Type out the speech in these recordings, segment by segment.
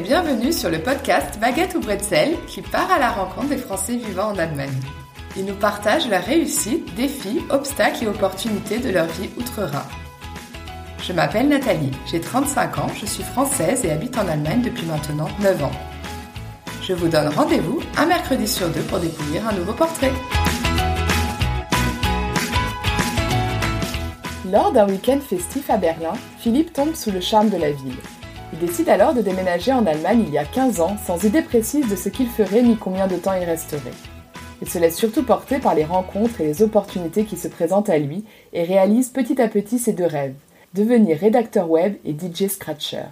bienvenue sur le podcast Baguette ou Bretzel qui part à la rencontre des Français vivant en Allemagne. Ils nous partagent leurs réussites, défis, obstacles et opportunités de leur vie outre-Rhin. Je m'appelle Nathalie, j'ai 35 ans, je suis française et habite en Allemagne depuis maintenant 9 ans. Je vous donne rendez-vous un mercredi sur deux pour découvrir un nouveau portrait. Lors d'un week-end festif à Berlin, Philippe tombe sous le charme de la ville. Il décide alors de déménager en Allemagne il y a 15 ans sans idée précise de ce qu'il ferait ni combien de temps il resterait. Il se laisse surtout porter par les rencontres et les opportunités qui se présentent à lui et réalise petit à petit ses deux rêves, devenir rédacteur web et DJ scratcher.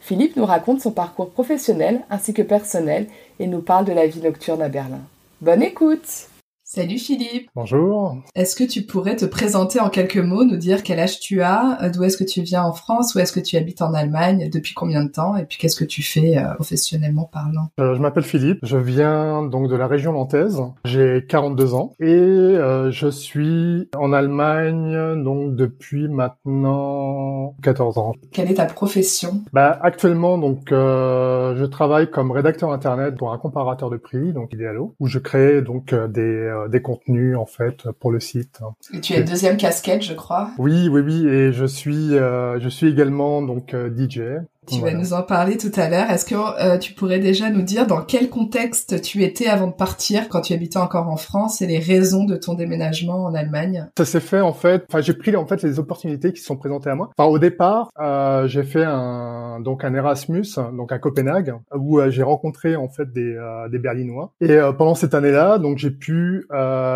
Philippe nous raconte son parcours professionnel ainsi que personnel et nous parle de la vie nocturne à Berlin. Bonne écoute Salut Philippe. Bonjour. Est-ce que tu pourrais te présenter en quelques mots, nous dire quel âge tu as, euh, d'où est-ce que tu viens en France, où est-ce que tu habites en Allemagne, depuis combien de temps, et puis qu'est-ce que tu fais euh, professionnellement parlant? Euh, Je m'appelle Philippe, je viens donc de la région nantaise, j'ai 42 ans et euh, je suis en Allemagne donc depuis maintenant 14 ans. Quelle est ta profession? Bah actuellement donc je travaille comme rédacteur internet pour un comparateur de prix donc Idealo où je crée donc des des contenus en fait pour le site. Et tu es deuxième casquette, je crois. Oui, oui, oui, et je suis euh, je suis également donc euh, DJ. Tu vas nous en parler tout à l'heure. Est-ce que euh, tu pourrais déjà nous dire dans quel contexte tu étais avant de partir, quand tu habitais encore en France, et les raisons de ton déménagement en Allemagne? Ça s'est fait en fait. Enfin, j'ai pris en fait les opportunités qui sont présentées à moi. Enfin, au départ, euh, j'ai fait un donc un Erasmus, donc à Copenhague, où euh, j'ai rencontré en fait des, euh, des Berlinois. Et euh, pendant cette année-là, donc j'ai pu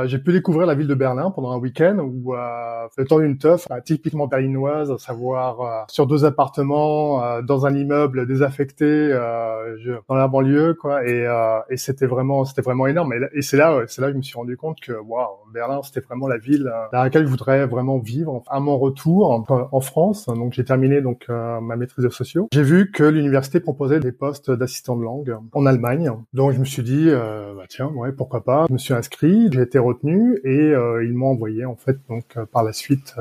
j'ai pu découvrir la ville de Berlin pendant un week-end où le temps d'une teuf typiquement berlinoise, à savoir sur deux appartements dans un immeuble désaffecté euh, dans la banlieue, quoi. Et, euh, et c'était vraiment, c'était vraiment énorme. Et, c'est là, c'est là que je me suis rendu compte que, waouh, Berlin, c'était vraiment la ville euh, dans laquelle je voudrais vraiment vivre. À mon retour en, France, donc j'ai terminé donc euh, ma maîtrise de sociaux. J'ai vu que l'université proposait des postes d'assistant de langue en Allemagne. Donc je me suis dit, euh, bah, tiens, ouais, pourquoi pas. Je me suis inscrit, j'ai été retenu et ils m'ont envoyé en fait donc par la suite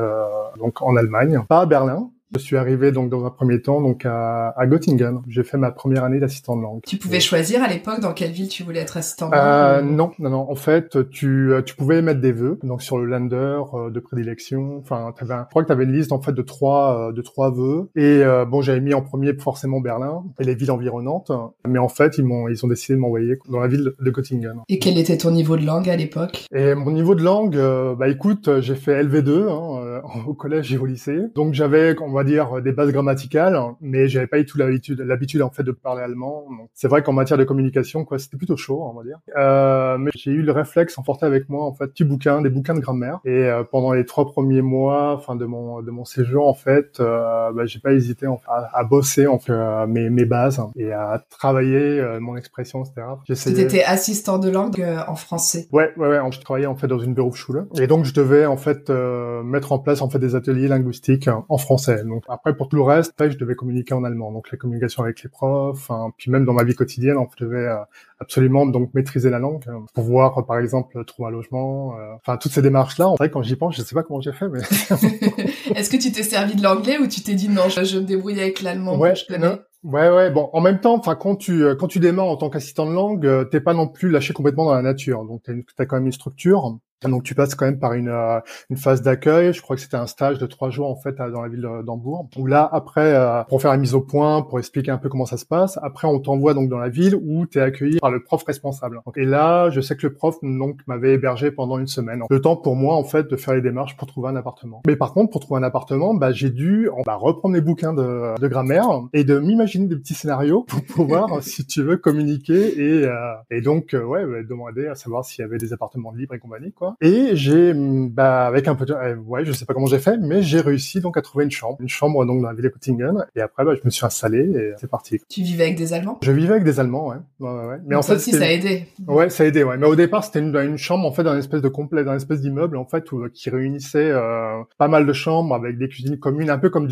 donc en Allemagne, pas à Berlin, je suis arrivé donc dans un premier temps donc à, à Göttingen. J'ai fait ma première année d'assistant de langue. Tu pouvais choisir à l'époque dans quelle ville tu voulais être assistant de langue euh, Non, non, non. En fait, tu tu pouvais mettre des vœux donc sur le lander euh, de prédilection. Enfin, avais un... je crois que tu avais une liste en fait de trois euh, de trois vœux. Et euh, bon, j'avais mis en premier forcément Berlin et les villes environnantes. Mais en fait, ils m'ont ils ont décidé de m'envoyer dans la ville de Göttingen. Et quel était ton niveau de langue à l'époque? Et mon niveau de langue, bah écoute, j'ai fait LV2 hein, au collège et au lycée. Donc j'avais on va dire euh, des bases grammaticales, mais j'avais pas eu tout l'habitude, l'habitude en fait de parler allemand. C'est vrai qu'en matière de communication, quoi, c'était plutôt chaud, on va dire. Euh, mais j'ai eu le réflexe emporté avec moi en fait, petits bouquins, des bouquins de grammaire. Et euh, pendant les trois premiers mois, enfin de mon de mon séjour en fait, euh, bah, j'ai pas hésité en, à, à, bosser en fait, euh, mes mes bases et à travailler mon expression, etc. Tu étais assistant de langue en français. Ouais, ouais, ouais. Je travaillais en fait dans une Berufsschule et donc je devais en fait mettre en place en fait des ateliers linguistiques en français. Donc après pour tout le reste, je devais communiquer en allemand. Donc la communication avec les profs, hein, puis même dans ma vie quotidienne, on devait euh, absolument donc maîtriser la langue pour hein, pouvoir, par exemple, trouver un logement. Euh, enfin, toutes ces démarches-là. En vrai, quand j'y pense, je sais pas comment j'ai fait, mais. Est-ce que tu t'es servi de l'anglais ou tu t'es dit non, je, me débrouille avec l'allemand ouais, je connais? Ouais, ouais. Bon, en même temps, enfin, quand tu euh, quand tu démarres en tant qu'assistant de langue, t'es pas non plus lâché complètement dans la nature. Donc, t'as quand même une structure. Donc tu passes quand même par une, euh, une phase d'accueil. Je crois que c'était un stage de trois jours en fait dans la ville d'Hambourg. Où là après euh, pour faire la mise au point, pour expliquer un peu comment ça se passe. Après on t'envoie donc dans la ville où tu es accueilli par le prof responsable. Et là je sais que le prof donc m'avait hébergé pendant une semaine. Le temps pour moi en fait de faire les démarches pour trouver un appartement. Mais par contre pour trouver un appartement, bah, j'ai dû bah, reprendre les bouquins de, de grammaire et de m'imaginer des petits scénarios pour pouvoir si tu veux communiquer et, euh, et donc ouais bah, demander à savoir s'il y avait des appartements libres et compagnie quoi. Et j'ai, bah, avec un peu de, euh, ouais, je sais pas comment j'ai fait, mais j'ai réussi donc à trouver une chambre, une chambre donc dans la ville de Göttingen. Et après, bah, je me suis installé et c'est parti. Tu vivais avec des Allemands? Je vivais avec des Allemands, ouais. ouais, ouais. Mais en fait, aussi, ça a aidé. Ouais, ça a aidé, ouais. Mais au départ, c'était une, une chambre en fait dans une espèce de complet, une espèce d'immeuble en fait où, qui réunissait euh, pas mal de chambres avec des cuisines communes, un peu comme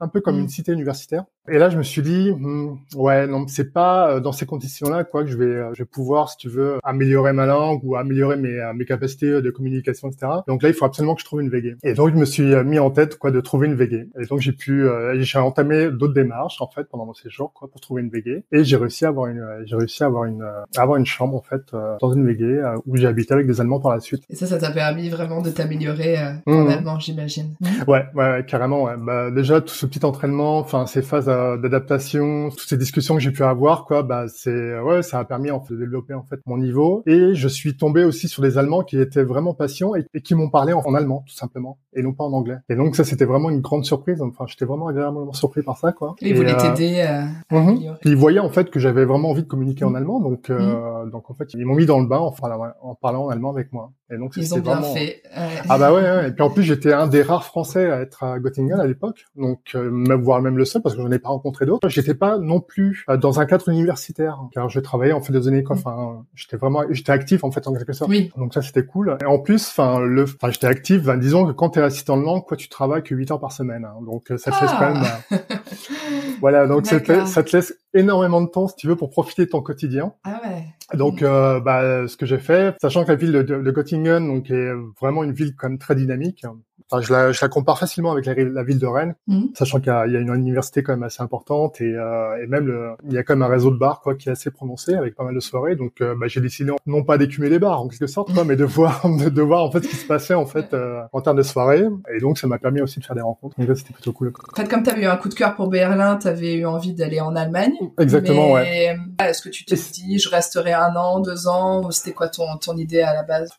un peu comme mm. une cité universitaire. Et là, je me suis dit, hmm, ouais, non, c'est pas euh, dans ces conditions-là quoi que je vais, je vais pouvoir, si tu veux, améliorer ma langue ou améliorer mes, mes capacités de communication, etc. Donc là, il faut absolument que je trouve une VG. Et donc, je me suis mis en tête quoi de trouver une VG. Et donc, j'ai pu, j'ai entamé d'autres démarches en fait pendant mon séjour quoi pour trouver une VG. Et j'ai réussi à avoir une, j'ai réussi à avoir une, à avoir une chambre en fait dans une VG où j'ai habité avec des Allemands par la suite. Et ça, ça t'a permis vraiment de t'améliorer en mmh. allemand, j'imagine. Ouais, ouais, carrément. Ouais. Bah, déjà tout ce petit entraînement, enfin ces phases d'adaptation, toutes ces discussions que j'ai pu avoir, quoi, bah c'est ouais, ça a permis en fait de développer en fait mon niveau. Et je suis tombé aussi sur des Allemands qui étaient vraiment patients et, qui m'ont parlé en, allemand tout simplement et non pas en anglais. Et donc ça c'était vraiment une grande surprise. Enfin j'étais vraiment agréablement surpris par ça, quoi. Et, ils voulaient t'aider à, mhm. Ils voyaient en fait que j'avais vraiment envie de communiquer en mhm. allemand, donc euh, mhm. donc en fait ils m'ont mis dans le bain en, en parlant en allemand avec moi. Et donc ils ont bien fait. Ah bah ouais, Et puis en plus j'étais un des rares Français à être à Göttingen à l'époque, donc euh, voire même le seul parce que je n'en ai pas rencontré d'autres. J'étais pas non plus euh, dans un cadre universitaire, car je travaillais en fait des années quoi. Enfin, j'étais vraiment, j'étais actif en fait en quelque sorte. Oui. Donc ça c'était cool. Et en plus, enfin le, enfin j'étais actif. Ben, disons que quand t'es assistant de langue, quoi, tu travailles que 8 heures par semaine. Hein. donc ça te laisse quand même. Ah. voilà, donc ça te, ça te laisse énormément de temps si tu veux pour profiter de ton quotidien. Ah ouais. Donc, euh, bah, ce que j'ai fait, sachant que la ville de, de, Göttingen, donc, est vraiment une ville quand même très dynamique. Enfin, je la, je la compare facilement avec la, la ville de Rennes, mhm. sachant qu'il y, a une université quand même assez importante et, euh, et même le, il y a quand même un réseau de bars quoi qui est assez prononcé avec pas mal de soirées. Donc, euh, bah, j'ai décidé non pas d'écumer les bars en quelque sorte, quoi, mais de voir, de, voir en fait ce qui se passait en fait euh, en termes de soirées. Et donc, ça m'a permis aussi de faire des rencontres. Donc, c'était plutôt cool. En fait, comme tu avais eu un coup de cœur pour Berlin, tu avais eu envie d'aller en Allemagne. Exactement, ouais. Est-ce que tu te dis, je resterai un an, deux ans c'était quoi ton, ton idée à la base?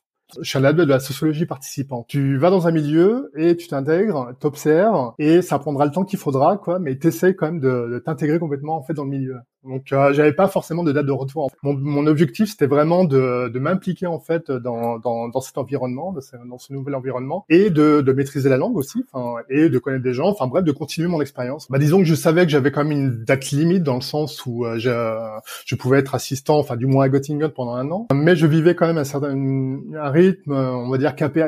Je suis un adepte de la sociologie participante. Tu vas dans un milieu et tu t'intègres, t'observes et ça prendra le temps qu'il faudra, quoi. Mais t'essayes quand même de, de t'intégrer complètement en fait dans le milieu. Donc euh, j'avais pas forcément de date de retour. Mon, mon objectif c'était vraiment de, de m'impliquer en fait dans, dans, dans cet environnement, dans ce, nouvel environnement, et de, de maîtriser la langue aussi, et de connaître des gens, enfin bref, de continuer mon expérience. Bah disons que je savais que j'avais quand même une date limite dans le sens où euh, je, je pouvais être assistant, enfin du moins à Göttingen pendant un an, mais je vivais quand même un certain un rythme, on va dire carpe,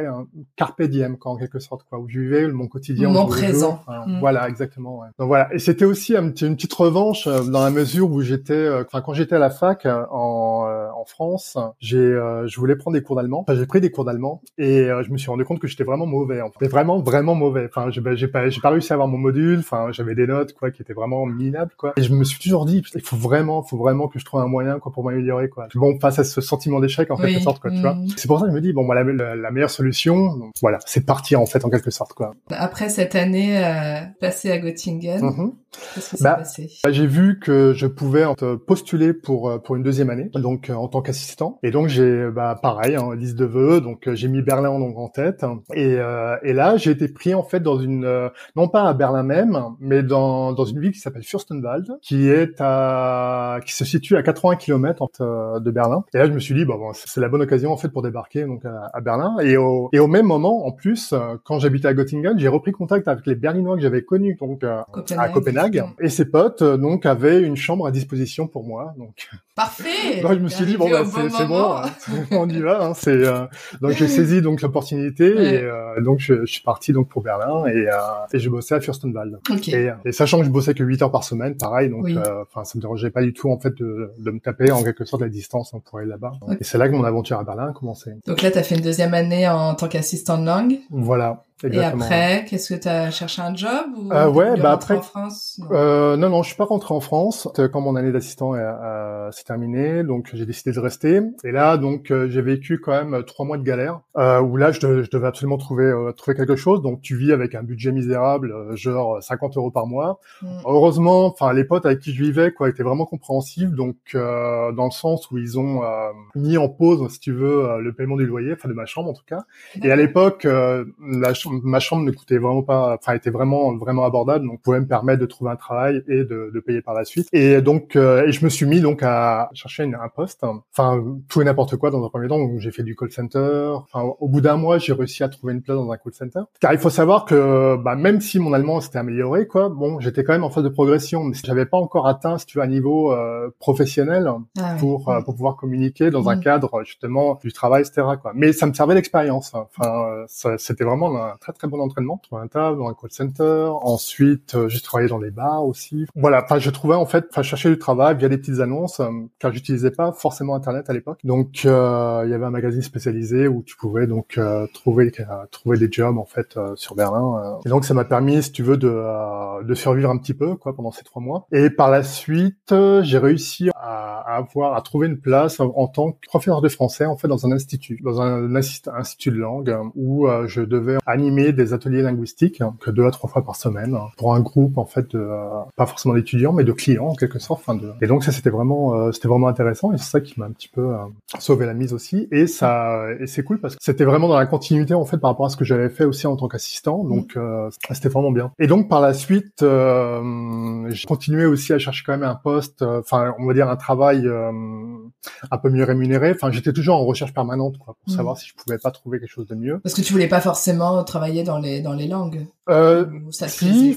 carpe diem, quoi, en quelque sorte, quoi, où je vivais mon quotidien, mon présent. Mm. Voilà, exactement. Ouais. Donc voilà, et c'était aussi une petite revanche euh, dans la mesure où j'étais, euh, enfin quand j'étais à la fac euh, en, euh, en France, j'ai, je voulais prendre des cours d'allemand. Enfin, j'ai pris des cours d'allemand et je me suis rendu compte que j'étais vraiment mauvais. En fait. vraiment, vraiment mauvais. Enfin, j'ai, pas, j'ai pas réussi à avoir mon module. Enfin, j'avais des notes quoi qui étaient vraiment minables quoi. Et je me suis toujours dit, il faut vraiment, faut vraiment que je trouve un moyen quoi pour m'améliorer quoi. Bon, face à ce sentiment d'échec en quelque sorte quoi, tu vois. Mmh. C'est pour ça que je me dis bon, moi la, la, meilleure solution, donc, voilà, c'est partir en fait en quelque sorte quoi. Après cette année euh, passée à Göttingen. Mmh Qu'est-ce qui s'est bah, passé? bah, J'ai vu que je pouvais postuler pour euh, pour une deuxième année, donc euh, en tant qu'assistant. Et donc j'ai bah pareil, hein, liste de vœux. Donc euh, j'ai mis Berlin en, en tête. Et et là j'ai été pris en fait dans une non pas à Berlin même, mais dans dans une ville qui s'appelle Fürstenwald, qui est à qui se situe à 80 km de Berlin. Et là je me suis dit bon, bon c'est la bonne occasion en fait pour débarquer donc à, Berlin. Et au et au même moment en plus quand j'habitais à Göttingen, j'ai repris contact avec les Berlinois que j'avais connus donc à Copenhague et ses potes euh, donc avaient une chambre à disposition pour moi. Donc parfait. donc je me suis dit bon, bah, c'est bon, on y va. Hein, c'est euh, donc j'ai saisi donc l'opportunité et euh, donc je, je, suis parti donc pour Berlin et, et je bossais à Fürstenwald. Okay. Et, sachant que je bossais que 8 heures par semaine, pareil, donc enfin ça me dérangeait pas du tout en fait de, de me taper en quelque sorte la distance hein, pour aller là-bas. Et c'est là que mon aventure à Berlin a commencé. Donc là, tu as fait une deuxième année en tant qu'assistant de langue. Voilà. Et après, qu'est-ce que tu as cherché un job ou euh, Ouais, bah après. En France? Non. Euh, non, non, je suis pas rentré en France quand mon année d'assistant s'est terminée, donc j'ai décidé de rester. Et là, donc euh, j'ai vécu quand même trois mois de galère, euh, où là je, je, devais absolument trouver euh, trouver quelque chose. Donc tu vis avec un budget misérable, euh, genre 50 euros par mois. Mm. Heureusement, enfin les potes avec qui je vivais quoi étaient vraiment compréhensifs, donc dans le sens où ils ont mis en pause, si tu veux, le paiement du loyer, enfin de ma chambre en tout cas. Et à l'époque, la ma chambre ne coûtait vraiment pas, enfin était vraiment vraiment abordable, donc pouvait me permettre de trouver un travail et de, de payer par la suite. Et donc euh, et je me suis mis donc à chercher une, un poste, enfin tout et n'importe quoi dans un premier temps. Donc j'ai fait du call center. Enfin au bout d'un mois j'ai réussi à trouver une place dans un call center. Car il faut savoir que bah, même si mon allemand s'était amélioré quoi, bon j'étais quand même en phase de progression, mais j'avais pas encore atteint si tu veux un niveau euh, professionnel ah pour euh, pour pouvoir communiquer dans un mmh. cadre justement du travail etc quoi. Mais ça me servait d'expérience. Enfin c'était vraiment un très très bon entraînement. Trouver un table dans un call center. Ensuite, j'ai travaillé dans les bars aussi. Voilà, enfin je trouvais en fait, enfin je cherchais du travail via des petites annonces, car j'utilisais pas forcément Internet à l'époque. Donc il y avait un magazine spécialisé où tu pouvais donc trouver trouver des jobs en fait sur Berlin. Et donc ça m'a permis, si tu veux, de de survivre un petit peu quoi pendant ces trois mois. Et par la suite, j'ai réussi à, avoir à trouver une place en tant que professeur de français en fait dans un institut, dans un institut de langue où euh, je devais animer des ateliers linguistiques hein, que deux à trois fois par semaine hein, pour un groupe en fait de, euh, pas forcément d'étudiants mais de clients en quelque sorte. Enfin, de... Et donc ça c'était vraiment euh, c'était vraiment intéressant et c'est ça qui m'a un petit peu sauvé la mise aussi et ça et c'est cool parce que c'était vraiment dans la continuité en fait par rapport à ce que j'avais fait aussi en tant qu'assistant donc c'était vraiment bien. Et donc par la suite j'ai continué aussi à chercher quand même un poste, enfin on va dire un travail un peu mieux rémunéré. Enfin, j'étais toujours en recherche permanente, quoi, pour mm. savoir si je pouvais pas trouver quelque chose de mieux. Parce que tu voulais pas forcément travailler dans les dans les langues. Euh, si,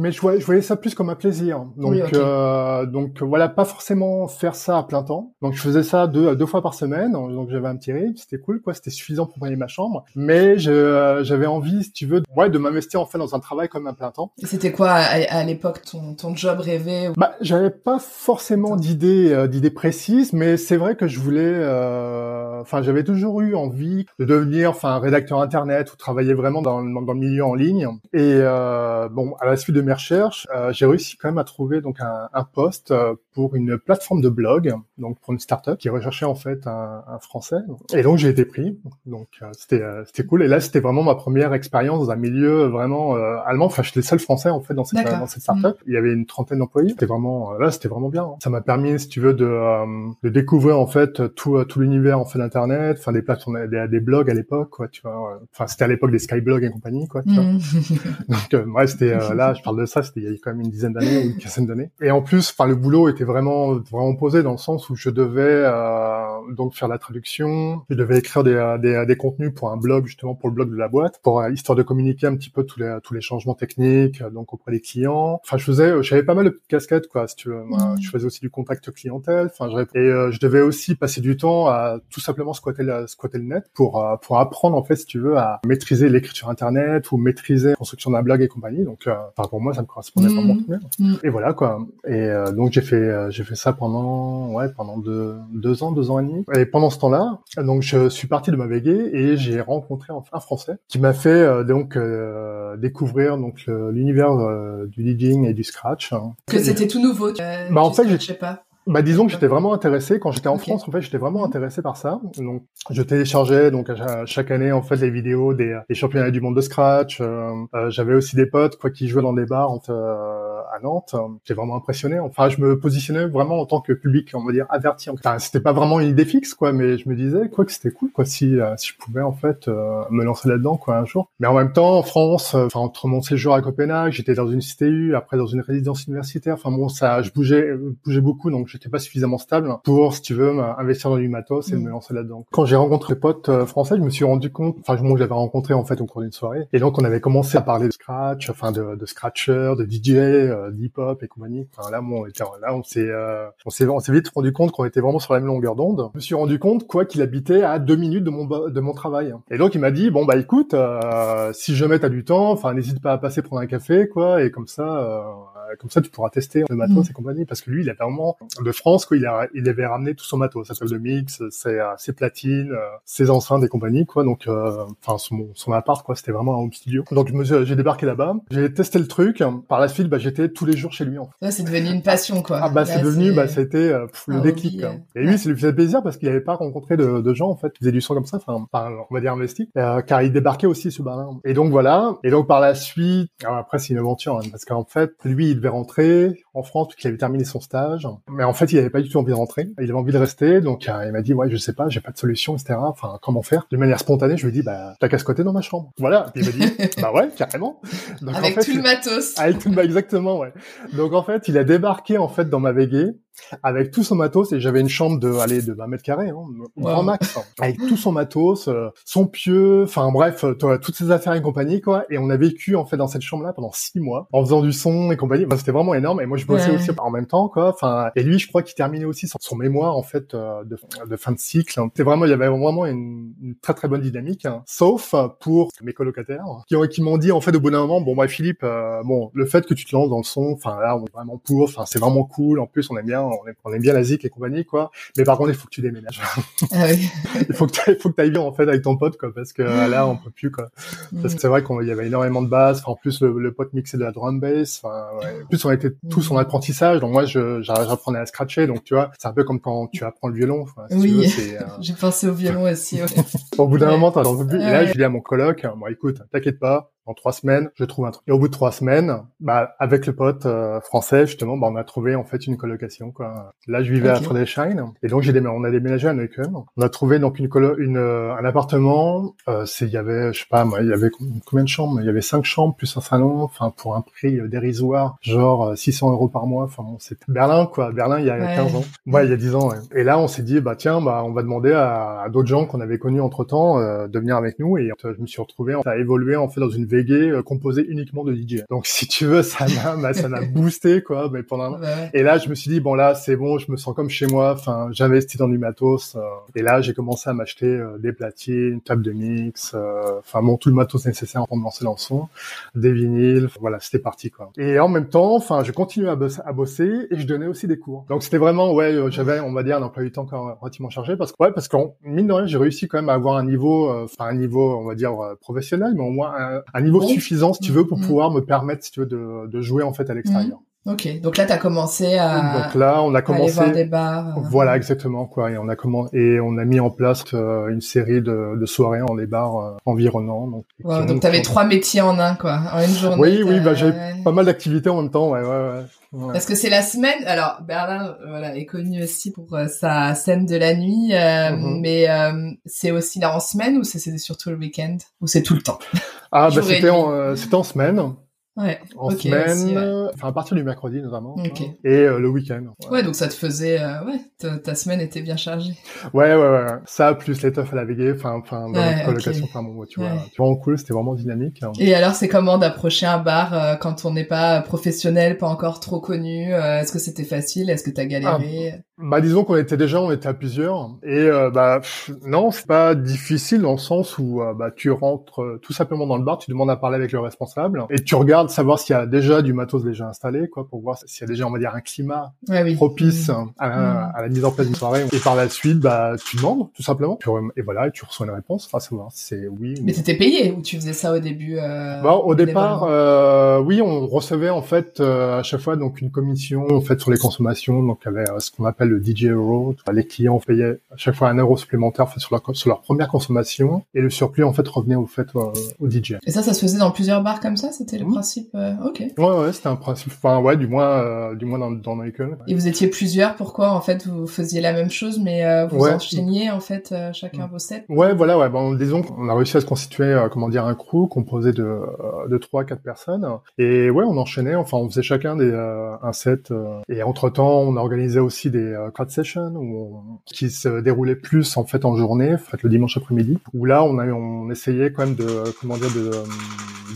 mais je voyais, je voyais, ça plus comme un plaisir. Donc, euh, donc voilà, pas forcément faire ça à plein temps. Donc je faisais ça deux deux fois par semaine. Donc j'avais un petit rythme, c'était cool, quoi. C'était suffisant pour payer ma chambre. Mais j'avais envie, si tu veux, ouais, de m'investir en fait dans un travail comme un plein temps. C'était quoi à, à l'époque ton ton job rêvé Bah, j'avais pas forcément d'idées euh, d'idées précises, mais c'est vrai que je voulais, euh, enfin, j'avais toujours eu envie de devenir, enfin, rédacteur internet ou travailler vraiment dans, dans, le milieu en ligne. Et euh, bon, à la suite de mes recherches, euh, j'ai réussi quand même à trouver donc un, un poste pour une plateforme de blog, donc pour une startup qui recherchait en fait un, un Français. Et donc j'ai été pris. Donc c'était c'était cool. Et là, c'était vraiment ma première expérience dans un milieu vraiment allemand. Enfin, j'étais le seul Français en fait dans cette dans cette startup. Mmh. Il y avait une trentaine d'employés. C'était vraiment là, c'était vraiment bien. Ça m'a permis, si tu veux, de, de découvrir en fait tout tout l'univers en fait d'internet, enfin des plateformes, des, des blogs à l'époque, quoi, tu vois. Enfin, c'était à l'époque des skyblogs et compagnie, quoi. Tu vois. Mm. Donc euh, ouais, c'était euh, là, je parle de ça, c'était il y a quand même une dizaine d'années ou une quinzaine d'années. Et en plus, enfin le boulot était vraiment vraiment posé dans le sens où je devais euh, donc faire la traduction, je devais écrire des, des, des contenus pour un blog justement pour le blog de la boîte, pour histoire de communiquer un petit peu tous les tous les changements techniques donc auprès des clients. Enfin, je faisais, j'avais pas mal de casquettes quoi, si tu veux. Moi, je faisais aussi du contact clientèle. Enfin, je, et je devais aussi passer du temps à tout simplement squatter, la, squatter le net pour euh, pour apprendre en fait si tu veux à maîtriser l'écriture internet ou maîtriser la construction d'un blog et compagnie. Donc euh, enfin pour moi ça me correspondait mmh. vraiment bien. Mmh. Et voilà quoi. Et euh, donc j'ai fait j'ai fait ça pendant ouais pendant deux deux ans deux ans et demi. Et pendant ce temps-là donc je suis parti de ma veguée et j'ai rencontré un Français qui m'a fait donc découvrir donc l'univers du DJing et du scratch. Que c'était tout nouveau. bah en fait je sais pas. Bah disons que j'étais vraiment intéressé. Quand j'étais en France en fait j'étais vraiment intéressé par ça. Donc je téléchargeais donc à chaque année en fait les vidéos des, des championnats du monde de scratch. Euh, euh, j'avais aussi des potes quoi qui jouaient dans des bars en fait, euh, à Nantes j'étais vraiment impressionné enfin je me positionnais vraiment en tant que public on va dire averti enfin c'était pas vraiment une idée fixe quoi mais je me disais quoi que c'était cool quoi si si je pouvais en fait me lancer là-dedans quoi un jour mais en même temps en France enfin entre mon séjour à Copenhague j'étais dans une CTU après dans une résidence universitaire enfin bon ça je bougeais bougeais beaucoup donc j'étais pas suffisamment stable pour, si tu veux, investir dans du matos et me mm. lancer là-dedans. Quand j'ai rencontré potes euh, français, je me suis rendu compte, enfin, moi, je l'avais rencontré en fait au cours d'une soirée, et donc on avait commencé à parler de scratch, enfin, de, de scratcher, de DJ, euh, d'hip-hop et compagnie. Enfin, là, bon, on était, là, on s'est, euh, on s'est, on s'est vite rendu compte qu'on était vraiment sur la même longueur d'onde. Je me suis rendu compte, quoi, qu'il habitait à deux minutes de mon, de mon travail. Et donc, il m'a dit, bon, bah, écoute, si jamais t'as du temps, enfin, n'hésite pas à passer prendre un café, quoi, et comme ça, comme ça, tu pourras tester le matos mm. et compagnie, parce que lui, il a vraiment de France, quoi, il, a, il avait ramené tout son matos, sa table de mix, ses, euh, ses platines, euh, ses enceintes et compagnie, quoi. Donc, euh, enfin, son, son appart, quoi, c'était vraiment un home studio. Donc, j'ai débarqué là-bas, j'ai testé le truc. Par la suite, bah, j'étais tous les jours chez lui. En fait. c'est devenu une passion, quoi. Ah bah, c'est devenu, bah, c'était le déclic. Et lui, ça lui faisait plaisir parce qu'il n'avait pas rencontré de, de, gens, en fait, qui faisaient du son comme ça, enfin, on va dire investi, car il débarquait aussi ce bar Et donc voilà. Et donc par la suite, après c'est une aventure, hein, parce qu'en fait, lui, il devait rentrer en France puisqu'il avait terminé son stage, mais en fait, il avait pas du tout envie de rentrer. Il avait envie de rester, donc euh, il m'a dit ouais, je sais pas, j'ai pas de solution, etc. Enfin, comment faire? De manière spontanée, je lui ai dit bah t'as qu'à squatter dans ma chambre. Voilà. il m'a dit bah ouais, carrément. Donc, avec tout le matos. Avec tout le exactement ouais. Donc en fait, il a débarqué en fait dans ma veguée avec tout son matos et j'avais une chambre de allez de 20 mètres carrés hein, grand max hein, avec tout son matos euh, son pieu enfin bref euh, toutes ses affaires et compagnie quoi. Et on a vécu en fait dans cette chambre là pendant six mois en faisant du son et compagnie. Enfin, c'était vraiment énorme et moi je bossais aussi en même temps quoi. Enfin et lui je crois qu'il terminait aussi son, son mémoire en fait euh, de, de, fin de cycle c'était vraiment il y avait vraiment une, une très très bonne dynamique hein. sauf pour mes colocataires qui, qui m'ont dit en fait au bout d'un moment bon moi Philippe bon le fait que tu te lances dans le son enfin là on est vraiment pour enfin c'est vraiment cool. En plus on aime bien on aime, bien la zik et compagnie, quoi. Mais par contre, il faut que tu déménages. Ah oui. il faut que tu faut que ailles bien, en fait, avec ton pote, quoi, parce que là, on peut plus, quoi. Parce que c'est vrai qu'il y avait énormément de bases. en plus, le, pote mixait de la drum bass. Enfin, En plus, on était tous en apprentissage. Donc moi, j'apprenais à scratcher. Donc tu vois, c'est un peu comme quand tu apprends le violon. oui. Euh, J'ai pensé au violon aussi. au bout d'un moment, t'en plus. Et là, je dis à mon coloc, bon, écoute, t'inquiète pas, en trois semaines, je trouve un truc. Et au bout de trois semaines, bah, avec le pote euh, français, justement, bah, on a trouvé en fait une colocation. Quoi. Là, je vivais à Friedrichshain, et donc j'ai on a déménagé à Neukölln. On a trouvé donc une, colo une euh, un appartement. Euh, c'est, il y avait, je sais pas, moi, il y avait combien de chambres? Il y avait cinq chambres plus un salon. Enfin, pour un prix dérisoire, genre 600 euros par mois. Enfin, c'était Berlin, quoi. Berlin, il y a 15 ans. Ouais, il y a 10 ans. Ouais. Et là, on s'est dit, bah tiens, bah on va demander à, à d'autres gens qu'on avait connus entre temps de venir avec nous. Et je me suis retrouvé à évoluer en fait dans une Euh, composé uniquement de DJ. Donc si tu veux, ça m'a bah, ça m'a boosté quoi. Mais pendant et là je me suis dit bon là c'est bon, je me sens comme chez moi. Enfin j'investis dans du matos. Euh, et là j'ai commencé à m'acheter euh, des platines, une table de mix, enfin bon tout le matos nécessaire pour me lancer dans le son, des vinyles. Voilà c'était parti quoi. Et en même temps, enfin je continuais à bosser, à bosser et je donnais aussi des cours. Donc c'était vraiment ouais j'avais on va dire un emploi du temps quand relativement chargé parce que ouais parce qu'en mine de rien j'ai réussi quand même à avoir un niveau, enfin un niveau on va dire professionnel, mais au moins un, niveau suffisant, si tu veux, pour mm. pouvoir me permettre, si tu veux, de, de jouer en fait à l'extérieur. Mm. Ok, donc là tu as commencé à donc là on a commencé aller voir des bars. Euh. Voilà exactement quoi et on a comment et on a mis en place euh, une série de, de soirées dans les bars euh, environnants donc. donc tu avais trois métiers en un quoi en une journée. Oui oui bah j'ai pas mal d'activités en même temps ouais ouais ouais. Parce que c'est la semaine. Alors Berlin, voilà, est connu aussi pour sa scène de la nuit, mm-hmm. mais c'est aussi là en semaine ou c'est surtout le week-end? Ou c'est tout le temps? Ah, bah, c'était en, euh, c'était en semaine. Ouais. En semaine, enfin à partir du mercredi notamment. Et euh, le week-end. Ouais. donc ça te faisait, euh, ouais, ta, semaine était bien chargée. Ouais, ouais, ouais. Ça plus les teufs à la veillée, enfin, enfin dans ouais, colocation, enfin bon, tu vois, tu vois, cool, c'était vraiment dynamique. Hein. Et alors, c'est comment d'approcher un bar euh, quand on n'est pas professionnel, pas encore trop connu Est-ce que c'était facile? Est-ce que t'as galéré? ah, Bah, disons qu'on était déjà, on était à plusieurs, et bah non, c'est pas difficile dans le sens où bah tu rentres tout simplement dans le bar, tu demandes à parler avec le responsable, et tu regardes de savoir s'il y a déjà du matos déjà installé, quoi, pour voir s'il y a déjà, on va dire, un climat propice mmh. à, la, à, la, mise en place d'une soirée. Et par la suite, bah, tu demandes, tout simplement. Et voilà, et tu reçois une réponse, à savoir si c'est oui. Mais t'étais payé ou tu faisais ça au début euh, bah, Au départ, euh, oui, on recevait en fait euh, à chaque fois donc une commission en fait sur les consommations. Donc il y avait euh, ce qu'on appelle le DJ Euro. Les clients payaient à chaque fois un euro supplémentaire en fait, sur, leur, sur leur première consommation et le surplus en fait revenait au fait au DJ. Et ça, ça se faisait dans plusieurs bars comme ça? C'était le principe? Euh, ok. Ouais, ouais, c'était un principe. Enfin, ouais, du moins, euh, du moins dans, dans. Et vous étiez plusieurs. Pourquoi en fait vous faisiez la même chose, mais euh, vous enchaîniez en fait chacun vos sets? Ouais, voilà, ouais. Bon, disons qu'on a réussi à se constituer, comment dire, un crew composé de de trois, quatre personnes. Et ouais, on enchaînait. Enfin, on faisait chacun des un set. et entre temps, on organisait aussi des crowd sessions où qui se déroulaient plus en fait en journée, en fait le dimanche après-midi. Où là, on a on essayait quand même de comment dire de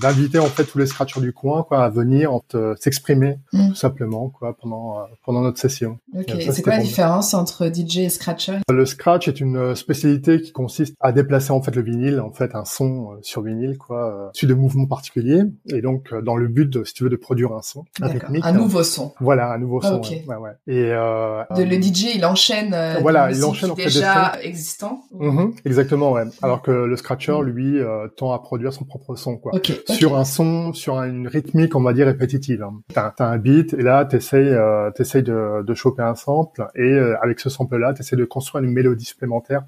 d'inviter en fait tous les scratchers du coin quoi à venir s'exprimer mm. tout simplement quoi pendant euh, pendant notre session. Ok. C'est quoi la différence entre DJ et scratcher? Le scratch est une spécialité qui consiste à déplacer en fait le vinyle en fait un son euh, sur vinyle quoi euh, de mouvements particuliers et donc euh, dans le but de, si tu veux de produire un son un Un nouveau son. Voilà un nouveau son. Ouais, ouais, Et euh, de, le DJ il enchaîne. voilà il enchaîne en fait déjà existant. Mm-hmm, exactement ouais. Alors que le scratcher lui tend à produire son propre son quoi. Sur un son sur une rythmique, on va dire, répétitive. Hein. T'as as un beat et là, t'essayes euh, de, de choper un sample et euh, avec ce sample-là, t'essayes de construire une mélodie supplémentaire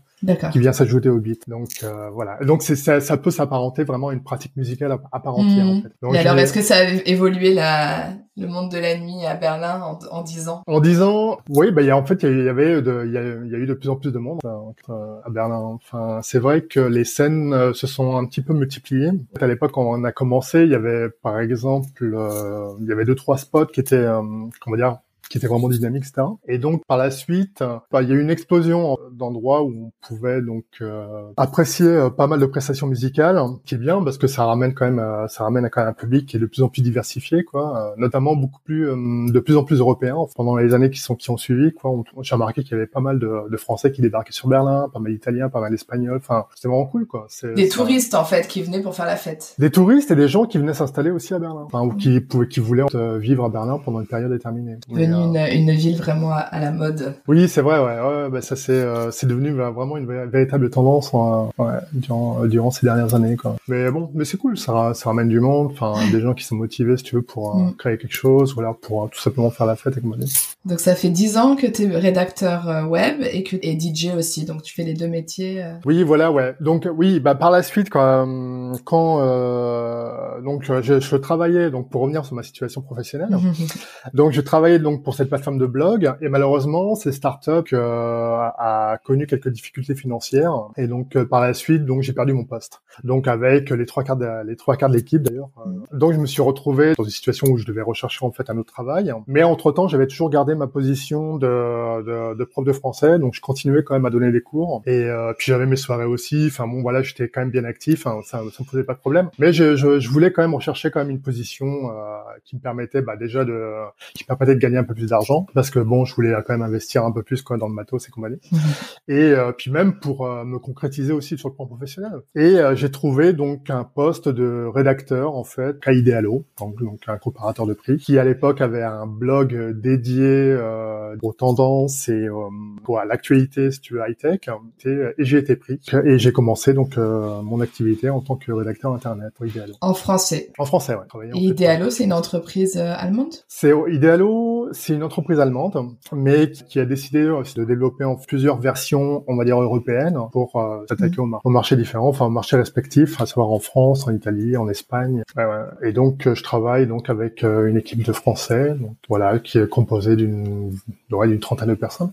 qui vient s'ajouter au beat. Donc euh, voilà. Donc c'est ça, ça peut s'apparenter vraiment à une pratique musicale à, part entière. En mmh. fait. Donc, alors, est-ce que ça a évolué la le monde de la nuit à Berlin en, en 10 ans? En 10 ans, oui, bah, y a, en fait, il y, avait, il y, a, y a eu de plus en plus de monde euh, à Berlin. Enfin, c'est vrai que les scènes euh, se sont un petit peu multipliées. À l'époque, quand on a commencé, il y avait, par exemple, euh, il y avait deux trois spots qui étaient, comment dire, qui était vraiment dynamique, etc. Et donc par la suite, bah, il y a eu une explosion d'endroits où on pouvait donc apprécier pas mal de prestations musicales, qui est bien parce que ça ramène quand même, ça ramène quand même un public qui est de plus en plus diversifié, quoi, notamment beaucoup plus, de plus en plus européen. Pendant les années qui sont qui ont suivi, quoi, j'ai remarqué qu'il y avait pas mal de, de Français qui débarquaient sur Berlin, pas mal d'Italiens, pas mal d'Espagnols. Enfin, c'était vraiment cool, quoi. Des touristes en fait qui venaient pour faire la fête. Des touristes et des gens qui venaient s'installer aussi à Berlin, enfin, ou qui pouvaient, qui voulaient euh, vivre à Berlin pendant une période déterminée. Une, une, ville vraiment à, la mode. Oui, c'est vrai, ouais, ouais bah, ça c'est euh, c'est devenu bah, vraiment une véritable tendance ouais, durant euh, durant ces dernières années, quoi. Mais bon, mais c'est cool, ça ça ramène du monde, enfin des gens qui sont motivés, si tu veux, pour mm. créer quelque chose, ou alors pour tout simplement faire la fête avec moi. Donc ça fait dix ans que tu es rédacteur web et que et DJ aussi, donc tu fais les deux métiers. Oui, voilà, ouais. Donc oui, bah par la suite, quand quand euh, donc je, je, travaillais donc pour revenir sur ma situation professionnelle, donc je travaillais donc pour cette plateforme de blog et malheureusement cette startup euh, a connu quelques difficultés financières et donc euh, par la suite donc j'ai perdu mon poste. Donc avec les trois quarts de, les trois quarts de l'équipe d'ailleurs. Euh, donc je me suis retrouvé dans une situation où je devais rechercher en fait un autre travail, mais entre temps j'avais toujours gardé ma position de, de, de prof de français, donc je continuais quand même à donner des cours et euh, puis j'avais mes soirées aussi. Enfin bon voilà j'étais quand même bien actif, hein, ça ça me posait pas de problème. Mais je, je, je, voulais quand même rechercher quand même une position euh, qui me permettait bah, déjà de qui me permettait de gagner un peu plus d'argent parce que bon je voulais quand même investir un peu plus quoi dans le matos et compagnie. Mhm. Et euh, puis même pour euh, me concrétiser aussi sur le plan professionnel. Et euh, j'ai trouvé donc un poste de rédacteur en fait à Idealo, donc, donc un comparateur de prix, qui à l'époque avait un blog dédié aux tendances et à l'actualité si tu veux high tech. Et, et j'ai été pris et j'ai commencé donc mon activité en tant que rédacteur internet pour Idealo. En français. En français, ouais. Et Idealo, c'est une entreprise allemande? C'est Idealo, c'est une entreprise allemande, mais qui a décidé aussi de développer en plusieurs versions, on va dire européennes, pour euh, s'attaquer mm. aux, marchés différents, enfin aux marchés respectifs, à savoir en France, en Italie, en Espagne. et donc, euh, je travaille donc avec une équipe de Français, donc voilà, qui est composée d'une d'une trentaine de personnes.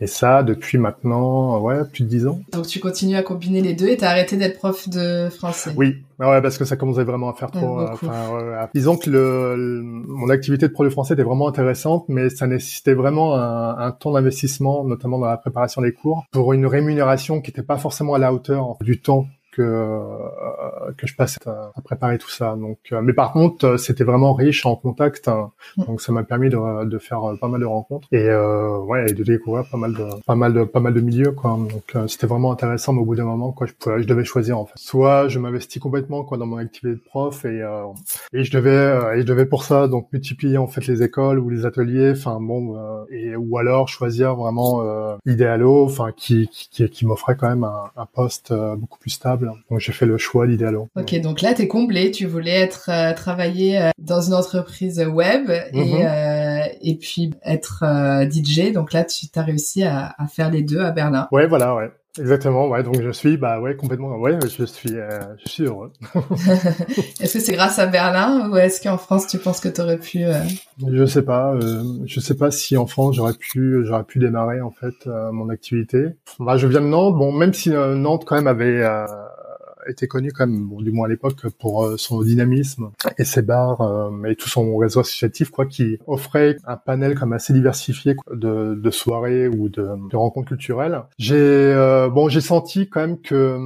Et ça, depuis maintenant, ouais, plus de dix ans. Donc tu continues à combiner les deux et t'as arrêté d'être prof de français. Oui, ouais, parce que ça commençait vraiment à faire trop. Euh, disons que le, mon activité de prof de français était vraiment intéressante, mais ça nécessitait vraiment un, un temps d'investissement, notamment dans la préparation des cours, pour une rémunération qui n'était pas forcément à la hauteur du temps que euh, que je passais à, préparer tout ça. Donc, euh, mais par contre, euh, c'était vraiment riche en contacts, hein. mm. donc ça m'a permis de, de, faire pas mal de rencontres et euh, ouais, et de découvrir pas mal de pas mal de pas mal de milieux quoi. Donc c'était vraiment intéressant. Mais au bout d'un moment, quoi, je pouvais, je devais choisir en fait. Soit je m'investis complètement quoi dans mon activité de prof et et je devais et je devais pour ça donc multiplier en fait les écoles ou les ateliers, enfin bon, et ou alors choisir vraiment idéalo, enfin qui qui, qui m'offrait quand même un, un poste beaucoup plus stable donc j'ai fait le choix d'Idéalo. Ok, donc là tu es comblé, tu voulais être euh, travailler euh, dans une entreprise web et, mhm. euh, et puis être DJ. Donc là tu as réussi à, à, faire les deux à Berlin. Ouais, voilà, ouais. Exactement, ouais. Donc je suis, bah ouais, complètement, ouais, je suis, je suis heureux. est-ce que c'est grâce à Berlin ou est-ce qu'en France tu penses que tu aurais pu Je sais pas, je sais pas si en France j'aurais pu, j'aurais pu démarrer en fait mon activité. Bah, je viens de Nantes, bon, même si Nantes quand même avait était connu quand même, bon, du moins à l'époque, pour euh, son dynamisme et ses bars euh, et tout son réseau associatif, quoi, qui offrait un panel comme assez diversifié de, de soirées ou de, de rencontres culturelles. J'ai euh, bon, j'ai senti quand même que,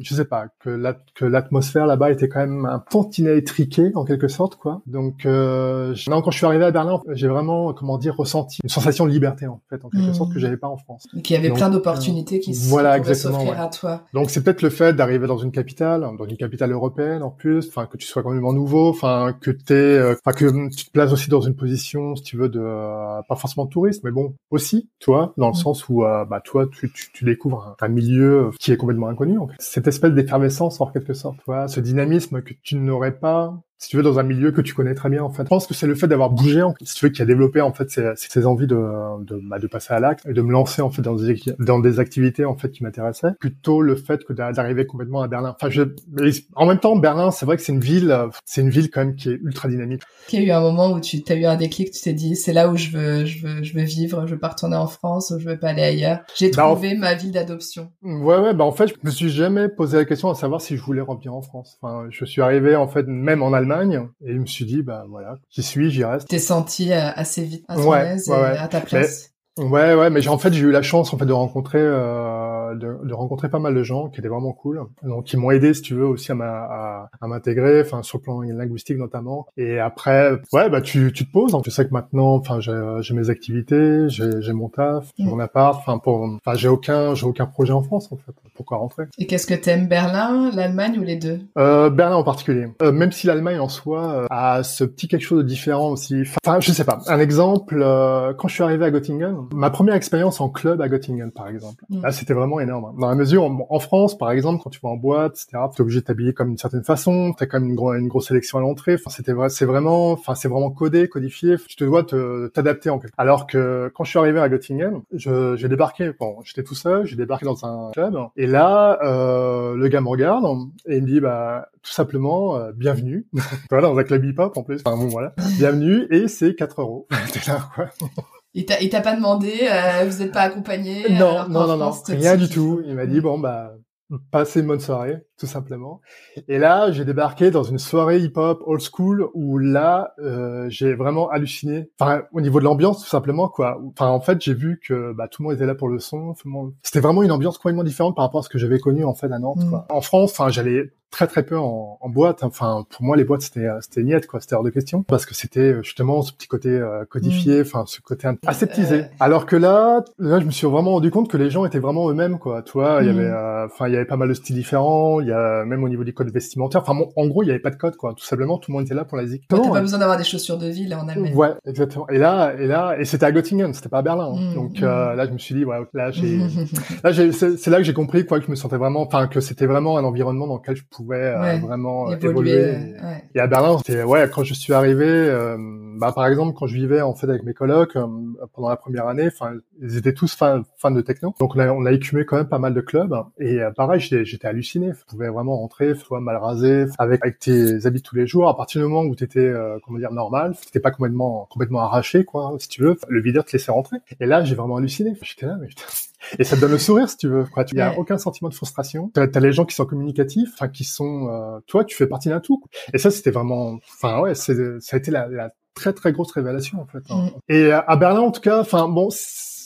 je sais pas, que la, que l'atmosphère là-bas était quand même un tantinet étriqué en quelque sorte, quoi. Donc, euh, non, quand je suis arrivé à Berlin, j'ai vraiment, comment dire, ressenti une sensation de liberté en fait, en quelque mmh. sorte que j'avais pas en France. Il y avait plein d'opportunités qui voilà, s'offrir à toi. Donc c'est peut-être le fait d'arriver dans une capitale, dans une capitale européenne en plus, enfin que tu sois quand même nouveau, enfin que t'es, euh, enfin que tu te places aussi dans une position, si tu veux, de euh, pas forcément de touriste, mais bon aussi, toi, dans le sens où euh, bah toi tu, tu, découvres un, milieu qui est complètement inconnu. En fait. Cette espèce d'effervescence en quelque sorte, tu ce dynamisme que tu n'aurais pas si tu veux, dans un milieu que tu connais très bien, en fait. Je pense que c'est le fait d'avoir bougé, en fait, si tu veux, qui a développé, en fait, ces, ces envies de, de, bah, de passer à l'acte et de me lancer, en fait, dans des, dans des activités, en fait, qui m'intéressaient. Plutôt le fait que d'arriver complètement à Berlin. Enfin, je, en même temps, Berlin, c'est vrai que c'est une ville, c'est une ville quand même qui est ultra dynamique. Il y a eu un moment où tu as eu un déclic, tu t'es dit, c'est là où je veux, je veux, je veux vivre, je veux pas retourner en France, je veux pas aller ailleurs. J'ai bah, trouvé ma ville d'adoption. Ouais, ouais, bah, en fait, je me suis jamais posé la question à savoir si je voulais revenir en France. Enfin, je suis arrivé, en fait, même en Allemagne, et je me suis dit bah voilà, j'y suis, j'y reste. T'es senti assez vite à ton aise et à ta place. Ouais, ouais, mais en fait, j'ai eu la chance en fait de rencontrer, euh, de, de, rencontrer pas mal de gens qui étaient vraiment cool, donc qui m'ont aidé, si tu veux, aussi à, à, à m'intégrer, enfin sur le plan linguistique notamment. Et après, ouais, bah tu, tu te poses. Je sais que maintenant, enfin, j'ai mes activités, j'ai mon taf, j'ai mon appart. Enfin, pour, enfin, j'ai aucun, j'ai aucun projet en France en fait. Pourquoi rentrer? Et qu'est-ce que t'aimes, Berlin, l'Allemagne ou les deux? Euh, Berlin en particulier. Euh, même si l'Allemagne en soi euh, a ce petit quelque chose de différent aussi. Enfin, je sais pas. Un exemple, euh, quand je suis arrivé à Göttingen Ma première expérience en club à Göttingen, par exemple. Mm. Là, c'était vraiment énorme. Hein. Dans la mesure, en, France, par exemple, quand tu vas en boîte, etc., es obligé de t'habiller comme une certaine façon. T'as quand même une, une grosse sélection à l'entrée. Enfin, c'était vrai, c'est vraiment, enfin, c'est vraiment codé, codifié. Tu te dois t'adapter en quelque. Alors que quand je suis arrivé à Göttingen, j'ai débarqué. Bon, j'étais tout seul. J'ai débarqué dans un club. Et là, euh, le gars me regarde et il me dit, bah, tout simplement, euh, bienvenue. voilà, dans un club hip-hop en plus. Enfin bon, voilà. Bienvenue et c'est 4 euros. T'es là, quoi. Il t'a, il t'a pas demandé, euh, vous n'êtes pas accompagné Non, non, non, non, rien du tout. Il m'a dit bon bah passez une bonne soirée, tout simplement. Et là, j'ai débarqué dans une soirée hip-hop old school où là, euh, j'ai vraiment halluciné. Enfin, au niveau de l'ambiance, tout simplement, quoi. Enfin, en fait, j'ai vu que bah, tout le monde était là pour le son. C'était vraiment une ambiance complètement différente par rapport à ce que j'avais connu en fait à Nantes. Quoi. Mm. En France, enfin, j'allais très très peu en, en boîte. Enfin, pour moi, les boîtes c'était euh, c'était niette quoi, c'était hors de question parce que c'était euh, justement ce petit côté euh, codifié, mm. enfin ce côté aseptisé. Alors que là, là, je me suis vraiment rendu compte que les gens étaient vraiment eux-mêmes quoi. Tu vois, il y mm. avait, enfin, il y avait pas mal de styles différents. Y a même au niveau des codes vestimentaires. Enfin, en gros, il y avait pas de code quoi. Tout simplement, tout le monde était là pour la zik. T'as pas besoin d'avoir des chaussures de ville en Allemagne. Ouais, exactement. Et là, et là, et c'était à Göttingen, c'était pas à Berlin. Hein. Mm, Donc là, je me suis dit, ouais, là, j'ai, là, c'est là que j'ai compris quoi que je me sentais vraiment, enfin, que c'était vraiment un environnement dans lequel je pouvais vraiment euh, évoluer. Et à Berlin, c'était ouais, quand je suis arrivé, euh, bah par exemple quand je vivais en fait avec mes colocs euh, pendant la première année, enfin ils étaient tous fans, fans de techno. Donc on a, on a écumé quand même pas mal de clubs et pareil, j'étais halluciné. Tu pouvais vraiment rentrer, soit mal rasé, avec avec tes habits tous les jours. À partir du moment où t'étais euh, comment dire normal, t'étais pas complètement complètement arraché quoi, si tu veux, le videur te laissait rentrer. Et là, j'ai vraiment halluciné. J'étais là, mais putain. Et ça te donne le sourire si tu veux. Il n'y a aucun sentiment de frustration. T'as as les gens qui sont communicatifs, enfin qui sont, euh, toi, tu fais partie d'un tout. Et ça, c'était vraiment, enfin ouais, ça a été la, la, très très grosse révélation en fait. Hein. Mm. Et à Berlin, en tout cas, enfin bon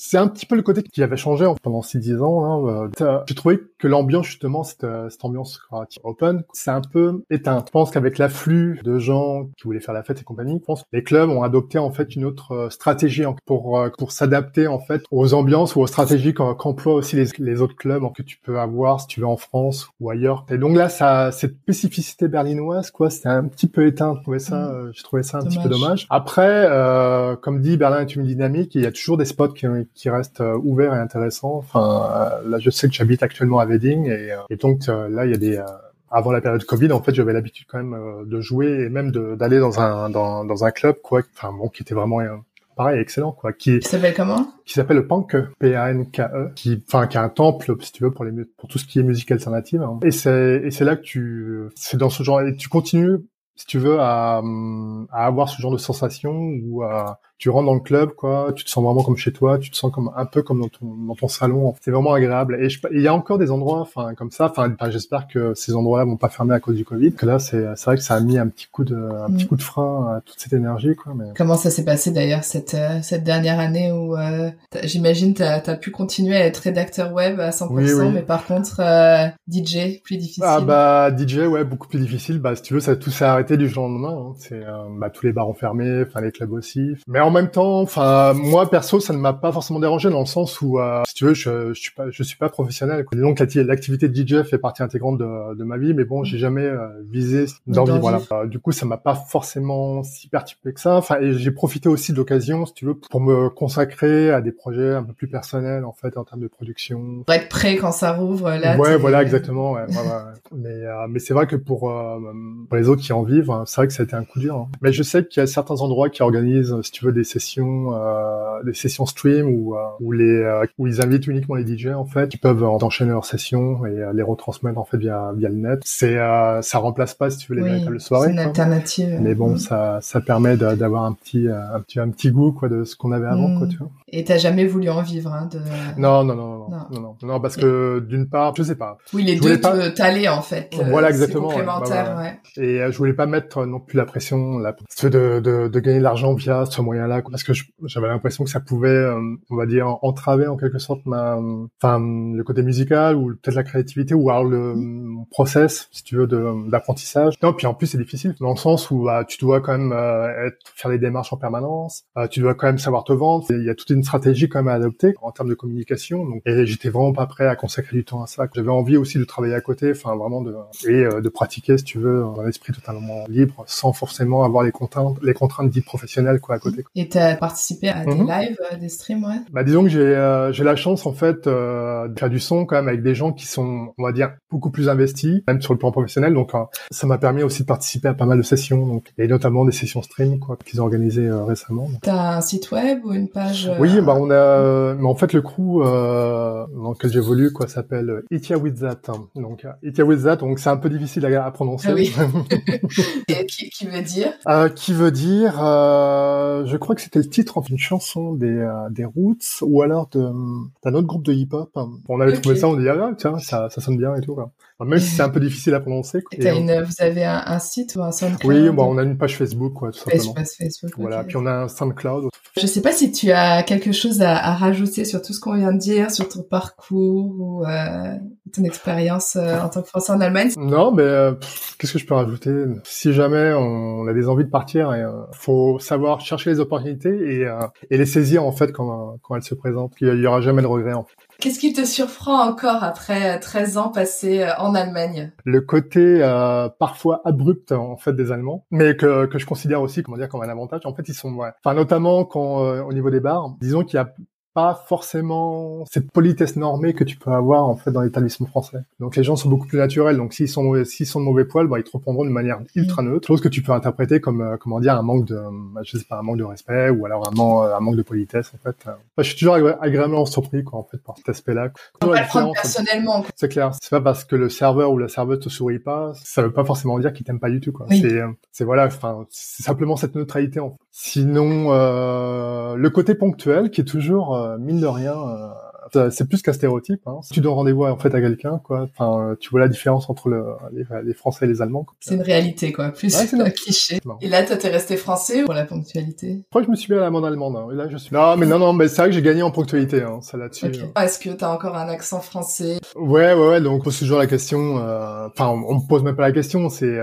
c'est un petit peu le côté qui avait changé pendant ces dix ans. Hein. Euh, j'ai trouvé que l'ambiance justement, cette, euh, cette ambiance open, c'est un peu éteint. Je pense qu'avec l'afflux de gens qui voulaient faire la fête et compagnie, je pense que les clubs ont adopté en fait une autre euh, stratégie pour pour s'adapter en fait aux ambiances ou aux stratégies qu'emploient aussi les, les autres clubs que tu peux avoir si tu veux en France ou ailleurs. Et donc là, ça, cette spécificité berlinoise, quoi, c'était un petit peu éteint. J'ai trouvé ça, mm. j'ai trouvé ça un petit peu dommage. Après, euh, comme dit, Berlin est une dynamique. il y a toujours des spots qui, qui reste euh, ouvert et intéressant. Enfin, euh, là, je sais que j'habite actuellement à Wedding et, euh, et donc là, il y a des avant la période Covid, en fait, j'avais l'habitude quand même de jouer et même d'aller dans un dans, dans un club quoi, enfin bon, qui était vraiment pareil excellent quoi qui, s'appelle comment? Qui s'appelle le Panke P A N K E qui enfin qui est un temple si tu veux pour les pour tout ce qui est musique alternative hein. et c'est et c'est là que tu c'est dans ce genre et tu continues si tu veux à, à avoir ce genre de sensation ou à tu rentres dans le club, quoi, tu te sens vraiment comme chez toi, tu te sens comme un peu comme dans ton, dans ton salon. C'est vraiment agréable. Et il y a encore des endroits, enfin comme ça. Enfin, j'espère que ces endroits-là vont pas fermer à cause du Covid. Que là, c'est vrai que ça a mis un petit coup de un petit mm. coup de frein à toute cette énergie, quoi. Mais... Comment ça s'est passé d'ailleurs cette euh, cette dernière année où euh, j'imagine t'as as pu continuer à être rédacteur web à 100%, mais par contre euh, DJ plus difficile. Ah bah DJ ouais beaucoup plus difficile. Bah si tu veux, ça tout s'est arrêté du jour au lendemain. Hein. C'est bah tous les bars ont fermé, enfin les clubs aussi. Mais en même temps, enfin moi perso, ça ne m'a pas forcément dérangé dans le sens où, euh, si tu veux, je, je suis pas, je suis pas professionnel. Quoi. Donc l'activité de DJ fait partie intégrante de, de ma vie, mais bon, j'ai jamais euh, visé d'envie. Voilà. Euh, du coup, ça m'a pas forcément si perturbé que ça. Enfin, et j'ai profité aussi de l'occasion, si tu veux, pour me consacrer à des projets un peu plus personnels en fait en termes de production. Pour être prêt quand ça rouvre là. Ouais, voilà, exactement. Ouais, voilà. mais mais c'est vrai que pour, pour les autres qui en vivent, c'est vrai que ça a été un coup dur. Hein. Mais je sais qu'il y a certains endroits qui organisent, si tu veux, des sessions, euh, des sessions stream où, euh, où les où ils invitent uniquement les DJ en fait, qui peuvent enchaîner leurs sessions et les retransmettre en fait via via le net. C'est ça remplace pas si tu veux les véritables soirées. C'est une alternative. Mais bon, mm. ça ça permet d'avoir un petit un petit un petit goût quoi de ce qu'on avait avant quoi, mm. tu vois. Et t'as jamais voulu en vivre hein, de non, non, non, non, non, non, non, parce que d'une part, je sais pas. Oui, les deux pas... t'allaient en fait. Voilà, exactement. Complémentaire, ouais. Et je voulais pas mettre non plus la pression, la de, de, de gagner de l'argent via ce moyen-là, parce que j'avais l'impression que ça pouvait, euh, on va dire, entraver en quelque sorte ma, enfin, le côté musical ou peut-être la créativité ou alors le process, si tu veux, d'apprentissage. Non, puis en plus c'est difficile dans le sens où bah, tu dois quand même euh, être, faire des démarches en permanence, euh, tu dois quand même savoir te vendre. Il y a toute une stratégie quand même à adopter en termes de communication. Donc, et j'étais vraiment pas prêt à consacrer du temps à ça. J'avais envie aussi de travailler à côté, enfin vraiment de et de pratiquer, si tu veux, un esprit totalement libre, sans forcément avoir les contraintes, les contraintes dites professionnelles quoi à côté. Et tu as participé à des mhm. lives, euh, des streams, ouais? Bah disons que j'ai euh, j'ai la chance en fait euh, de faire du son quand même avec des gens qui sont, on va dire, beaucoup plus investis, même sur le plan professionnel. Donc ça m'a permis aussi de participer à pas mal de sessions, donc et notamment des sessions stream quoi qu'ils ont organisées récemment. T'as un site web ou une page Oui, bah on a, mais en fait le crew dans lequel j'évolue quoi s'appelle Itia With That. Donc Itia With That, donc c'est un peu difficile à, prononcer. Ah oui. qui, qui, veut dire? Qui veut dire, je crois que c'était le titre d'une chanson des, euh, des Roots ou alors d'un autre groupe de hip-hop. On avait trouvé ça, on dit ah tiens ça, ça sonne bien et tout. Quoi. même si c'est un peu difficile à prononcer. Quoi. Et une, vous avez un, un, site ou un SoundCloud? Oui, bon, on a une page Facebook quoi, tout simplement. Page Facebook. Voilà, puis on a un SoundCloud. Je sais pas si tu as quelque chose à, rajouter sur tout ce qu'on vient de dire, sur ton parcours ou euh, ton expérience euh, en tant que Français en Allemagne? Non, mais euh, qu'est-ce que je peux rajouter? Si jamais on a des envies de partir, il faut savoir chercher les opportunités et, les saisir en fait quand, quand elles se présentent. Il y aura jamais de regret en fait. Qu'est-ce qui te surprend encore après 13 ans passés en Allemagne? Le côté parfois abrupt en fait des Allemands, mais que, que je considère aussi comment dire comme un avantage. En fait, ils sont, ouais. enfin notamment quand euh, au niveau des bars, disons qu'il y a pas forcément cette politesse normée que tu peux avoir en fait dans l'établissement français. Donc les gens sont beaucoup plus naturels. Donc s'ils sont s'ils sont de mauvais poil, bah, ils te répondront de manière ultra mm. neutre, chose que tu peux interpréter comme euh, comment dire un manque de bah, je sais pas un manque de respect ou alors un, un manque de politesse en fait. je suis toujours agréablement surpris quoi en fait par cet aspect-là. Personnellement. C'est clair. C'est pas parce que le serveur ou la serveuse te sourit pas, ça veut pas forcément dire qu'il t'aime pas du tout quoi. C'est euh, c'est voilà, enfin c'est simplement cette neutralité en fait. Sinon euh, le côté ponctuel qui est toujours euh, mine de rien, euh, c'est plus qu'un stéréotype. Hein. Si tu donnes rendez-vous en fait à quelqu'un, quoi, enfin, tu vois la différence entre le, les, Français et les Allemands. C'est une réalité, quoi, plus ouais, cliché. Et là, toi, t'es resté français pour la ponctualité? Je crois que je me suis mis à l'amende allemande. Hein. là, je suis. Non, mais non, non, mais c'est vrai que j'ai gagné en ponctualité, hein, ça là-dessus. Hein. Est-ce que t'as encore un accent français? Ouais, ouais, ouais. Donc, on pose toujours la question. Euh, enfin, on, me pose même pas la question. C'est,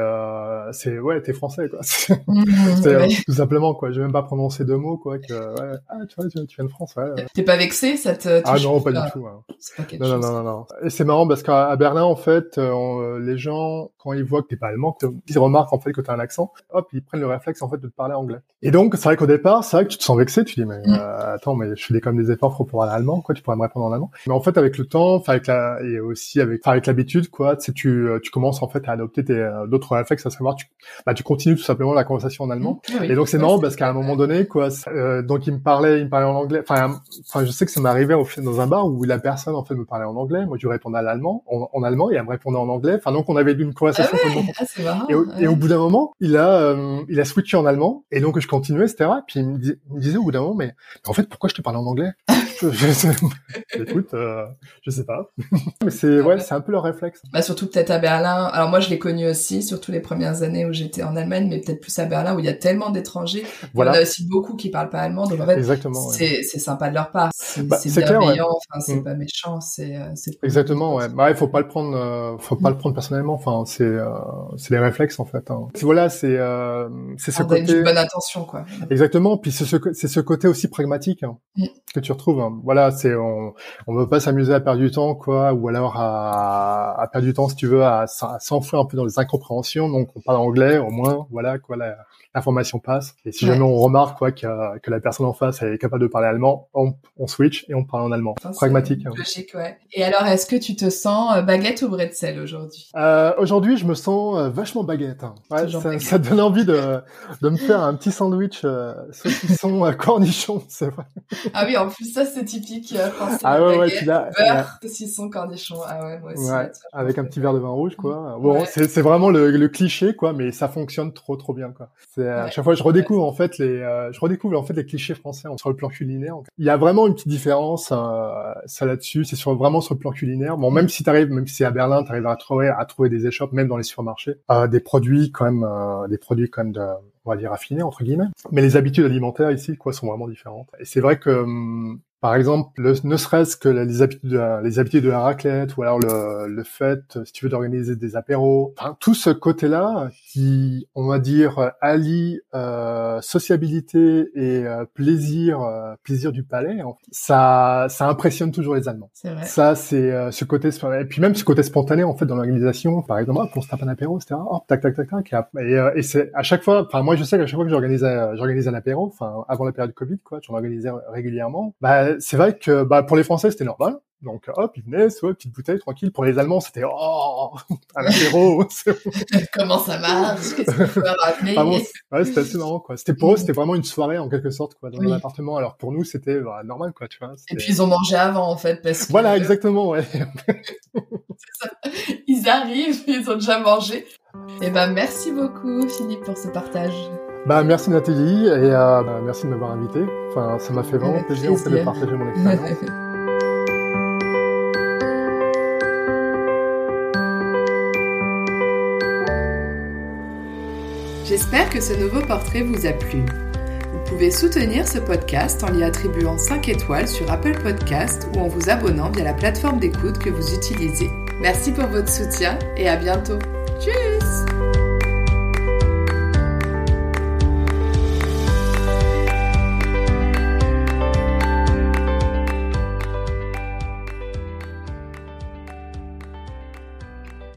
c'est, ouais, t'es français, quoi. c'est tout simplement, quoi. Je vais même pas prononcer deux mots, quoi. Que, ouais, ah, tu vois, tu, viens de France, ouais. T'es pas vexé, ça te Ah non, pas du tout. Hein. Pas non, non, non, non, Et c'est marrant parce qu'à Berlin, en fait, euh, les gens, quand ils voient que t'es pas allemand, ils remarquent en fait que t'as un accent, hop, ils prennent le réflexe en fait de te parler anglais. Et donc, c'est vrai qu'au départ, c'est vrai que tu te sens vexé, tu dis mais mm. euh, attends, mais je fais quand même des efforts pour parler allemand, quoi, tu pourrais me répondre en allemand. Mais en fait, avec le temps, enfin avec la et aussi avec avec l'habitude, quoi, tu tu commences en fait à adopter d'autres réflexes, à savoir tu bah tu continues tout simplement la conversation en allemand. Mm. Et donc c'est marrant parce qu'à un moment donné, quoi, euh, donc il me parlait, il me parlait en anglais. Enfin, enfin, je sais que ça arrivé au dans un bar où la personne en fait me parlait en anglais, moi je répondais en allemand, en, allemand et elle me répondait en anglais. Enfin donc on avait une conversation. Ah ah, et, au, bout d'un moment, il a euh, il a switché en allemand et donc je continuais etc. Puis il me, disait au bout d'un moment mais, en fait pourquoi je te parlais en anglais? Écoute, euh, je sais pas. mais c'est ouais, c'est un peu leur réflexe. Bah surtout peut-être à Berlin. Alors moi je l'ai connu aussi, surtout les premières années où j'étais en Allemagne, mais peut-être plus à Berlin où il y a tellement d'étrangers. Voilà. Il y en a aussi beaucoup qui parlent pas allemand, donc en fait c'est sympa de leur part. C'est bah, bienveillant, enfin c'est mm. pas méchant, c'est euh, Exactement, ouais. Bah, il faut pas le prendre, euh, faut pas le prendre personnellement. Enfin, c'est, euh, c'est les réflexes en fait. Hein. Voilà, c'est, euh, c'est ce côté. Une bonne intention, quoi. Exactement. Puis c'est ce, c'est ce côté aussi pragmatique hein, mm. que tu retrouves. Hein. Voilà, c'est, on, on veut pas s'amuser à perdre du temps, quoi, ou alors à, à perdre du temps, si tu veux, à, à s'enfouir un peu dans les incompréhensions. Donc, on parle anglais, au moins, voilà, quoi, la, l'information passe. Et si jamais on remarque quoi que, que la personne en face est capable de parler allemand, on, on switch et on parle en allemand. pragmatique. Logique, ouais. Et alors, est-ce que tu te sens baguette ou bretzel aujourd'hui? Aujourd'hui, je me sens vachement baguette. Hein. Ouais, ça, ça, donne envie de, de me faire un petit sandwich saucisson cornichon, c'est vrai. Ah oui, en plus ça c'est typique français. Ah ouais, ouais, là, beurre, saucisson cornichon. Ah ouais, moi aussi. Ouais, avec un petit verre de vin rouge, quoi. Bon, c'est vraiment le, le, cliché, quoi, mais ça fonctionne trop, trop bien, quoi. C'est à chaque fois je redécouvre en fait les, je redécouvre en fait les clichés français sur le plan culinaire. Il y a vraiment une petite différence, euh, ça là-dessus. C'est sur vraiment sur le plan culinaire. Bon, même si t'arrives, même si c'est à Berlin, t'arrives à trouver à trouver des échoppes, même dans les supermarchés, euh, des produits quand même, euh, des produits quand même de on va dire raffinés entre guillemets. Mais les habitudes alimentaires ici, quoi, sont vraiment différentes. Et c'est vrai que hum, par exemple, ne serait-ce que les habitudes, de la, les habitudes de la raclette, ou alors le, le fait, si tu veux, d'organiser des apéros, enfin, tout ce côté-là qui, on va dire, allie euh, sociabilité et euh, plaisir, euh, plaisir du palais, ça, ça impressionne toujours les Allemands. Vrai. Ça, c'est euh, ce côté, et puis même ce côté spontané en fait dans l'organisation. Par exemple, hop, on se tape un apéro, etc. Hop, tac, tac, tac, tac. Et, et c'est à chaque fois, enfin moi je sais qu'à chaque fois que j'organisais, j'organisais un apéro, enfin avant la période Covid, quoi, j'en organisais régulièrement. Bah, c'est vrai que bah, pour les Français, c'était normal. Donc hop, ils venaient, soit petite bouteille, tranquille. Pour les Allemands, c'était oh un apéro. Comment ça marche Qu'est-ce ah Ouais, c'était assez marrant quoi. C'était pour eux, c'était vraiment une soirée en quelque sorte quoi dans oui. appartement. Alors pour nous, c'était bah, normal quoi, tu vois. Et puis ils ont mangé avant en fait parce que voilà exactement ouais. ça. Ils arrivent, ils ont déjà mangé. Et eh ben merci beaucoup Philippe pour ce partage. Bah, merci Nathalie et euh, bah, merci de m'avoir invité. Enfin, ça m'a fait vraiment plaisir, de partager mon expérience. J'espère que ce nouveau portrait vous a plu. Vous pouvez soutenir ce podcast en lui attribuant 5 étoiles sur Apple Podcast ou en vous abonnant via la plateforme d'écoute que vous utilisez. Merci pour votre soutien et à bientôt. Tchuss